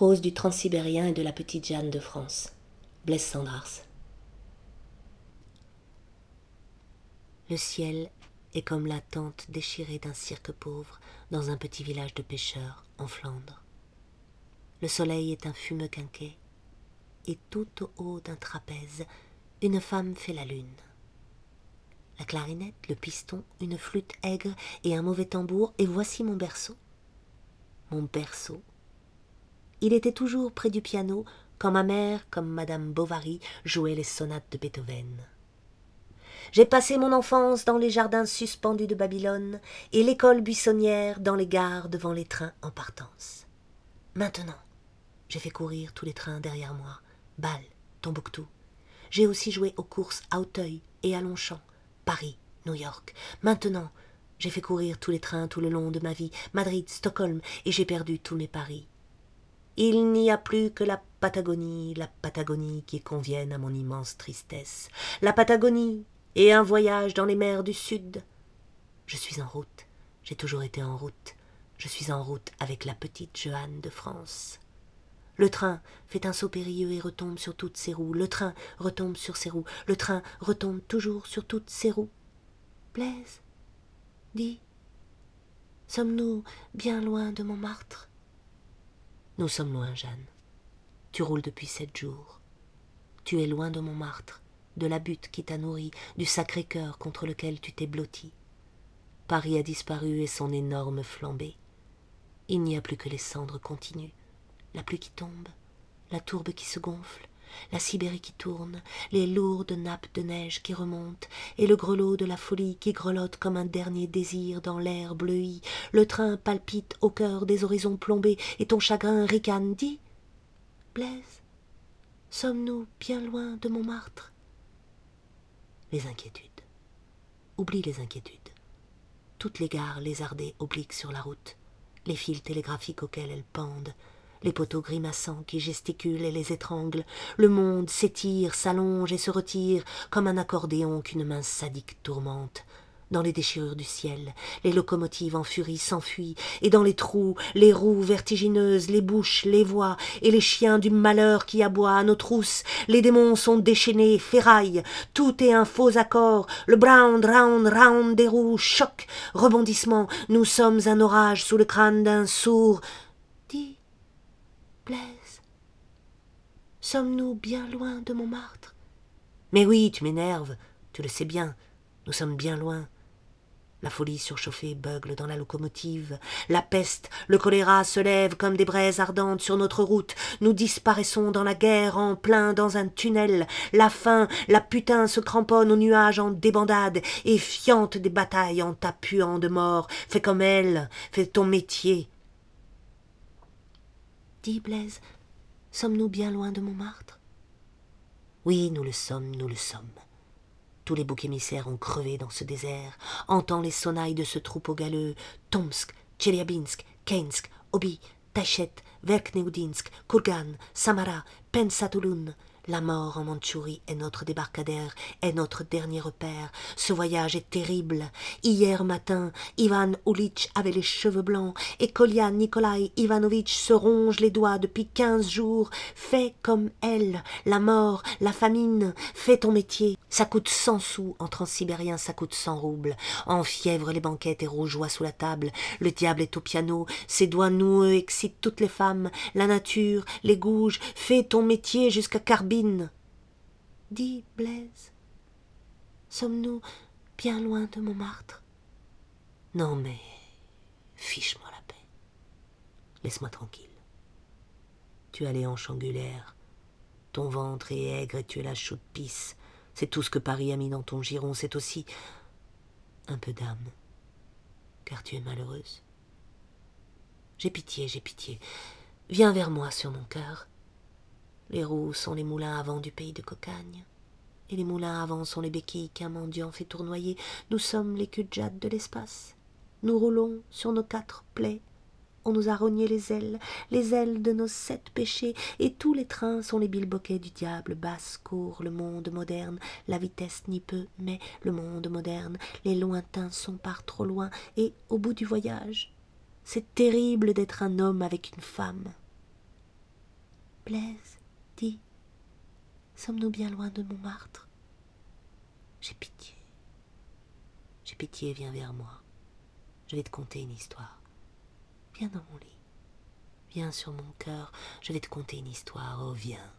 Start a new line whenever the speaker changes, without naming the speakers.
du transsibérien et de la petite Jeanne de France. Blaise Sandrars. Le ciel est comme la tente déchirée d'un cirque pauvre dans un petit village de pêcheurs en Flandre. Le soleil est un fumeux quinquet, et tout au haut d'un trapèze, une femme fait la lune. La clarinette, le piston, une flûte aigre et un mauvais tambour, et voici mon berceau. Mon berceau. Il était toujours près du piano quand ma mère, comme Madame Bovary, jouait les sonates de Beethoven. J'ai passé mon enfance dans les jardins suspendus de Babylone et l'école buissonnière dans les gares devant les trains en partance. Maintenant, j'ai fait courir tous les trains derrière moi. Bâle, Tombouctou. J'ai aussi joué aux courses à Auteuil et à Longchamp, Paris, New York. Maintenant, j'ai fait courir tous les trains tout le long de ma vie, Madrid, Stockholm, et j'ai perdu tous mes paris. Il n'y a plus que la Patagonie, la Patagonie qui convienne à mon immense tristesse. La Patagonie, et un voyage dans les mers du Sud. Je suis en route, j'ai toujours été en route, je suis en route avec la petite Johanne de France. Le train fait un saut périlleux et retombe sur toutes ses roues, le train retombe sur ses roues, le train retombe toujours sur toutes ses roues. Blaise, dis, sommes-nous bien loin de Montmartre? Nous sommes loin, Jeanne. Tu roules depuis sept jours. Tu es loin de Montmartre de la butte qui t'a nourri, du Sacré-Cœur contre lequel tu t'es blotti. Paris a disparu et son énorme flambée. Il n'y a plus que les cendres continues, la pluie qui tombe, la tourbe qui se gonfle, la Sibérie qui tourne, les lourdes nappes de neige qui remontent, et le grelot de la folie qui grelotte comme un dernier désir dans l'air bleui. Le train palpite au cœur des horizons plombés, et ton chagrin ricane. Dis, Blaise, sommes-nous bien loin de Montmartre? Les inquiétudes. Oublie les inquiétudes. Toutes les gares lézardées obliquent sur la route, les fils télégraphiques auxquels elles pendent, les poteaux grimaçants qui gesticulent et les étranglent, le monde s'étire, s'allonge et se retire comme un accordéon qu'une main sadique tourmente. Dans les déchirures du ciel, les locomotives en furie s'enfuient, et dans les trous, les roues vertigineuses, les bouches, les voix, et les chiens du malheur qui aboient à nos trousses, les démons sont déchaînés, ferraillent, tout est un faux accord, le brown, round, round des roues, choc, rebondissement, nous sommes un orage sous le crâne d'un sourd. Sommes-nous bien loin de Montmartre? Mais oui, tu m'énerves, tu le sais bien, nous sommes bien loin. La folie surchauffée beugle dans la locomotive. La peste, le choléra se lèvent comme des braises ardentes sur notre route. Nous disparaissons dans la guerre en plein dans un tunnel. La faim, la putain se cramponne aux nuages en débandade et fiante des batailles en t'appuant de mort. Fais comme elle, fais ton métier. Blaise, sommes-nous bien loin de Montmartre? Oui, nous le sommes, nous le sommes. Tous les boucs émissaires ont crevé dans ce désert. Entends les sonnailles de ce troupeau galeux. Tomsk, Tcheliabinsk, Kensk, Obi, Tachet, Verkneudinsk, Kurgan, Samara, Pensatulun, la mort en Mandchourie est notre débarcadère, est notre dernier repère. Ce voyage est terrible. Hier matin, Ivan Ulitch avait les cheveux blancs et Kolya Nikolai Ivanovitch se ronge les doigts depuis quinze jours. Fais comme elle, la mort, la famine, fais ton métier. Ça coûte cent sous, en transsibérien ça coûte cent roubles. En fièvre les banquettes et rougeois sous la table. Le diable est au piano, ses doigts noueux excitent toutes les femmes. La nature, les gouges, fais ton métier jusqu'à Dis, Blaise, sommes-nous bien loin de Montmartre? Non, mais fiche-moi la paix. Laisse-moi tranquille. Tu as les hanches angulaires, ton ventre est aigre et tu es la chaude pisse. C'est tout ce que Paris a mis dans ton giron, c'est aussi un peu d'âme, car tu es malheureuse. J'ai pitié, j'ai pitié. Viens vers moi sur mon cœur. Les roues sont les moulins à vent du pays de Cocagne. Et les moulins à vent sont les béquilles qu'un mendiant fait tournoyer. Nous sommes les cul de l'espace. Nous roulons sur nos quatre plaies. On nous a rogné les ailes, les ailes de nos sept péchés, et tous les trains sont les bilboquets du diable. Basse court le monde moderne, la vitesse n'y peut, mais le monde moderne, les lointains sont par trop loin, et au bout du voyage, c'est terrible d'être un homme avec une femme. Blaise, sommes-nous bien loin de Montmartre? J'ai pitié. J'ai pitié, viens vers moi. Je vais te conter une histoire. Viens dans mon lit. Viens sur mon cœur, je vais te conter une histoire. Oh, viens.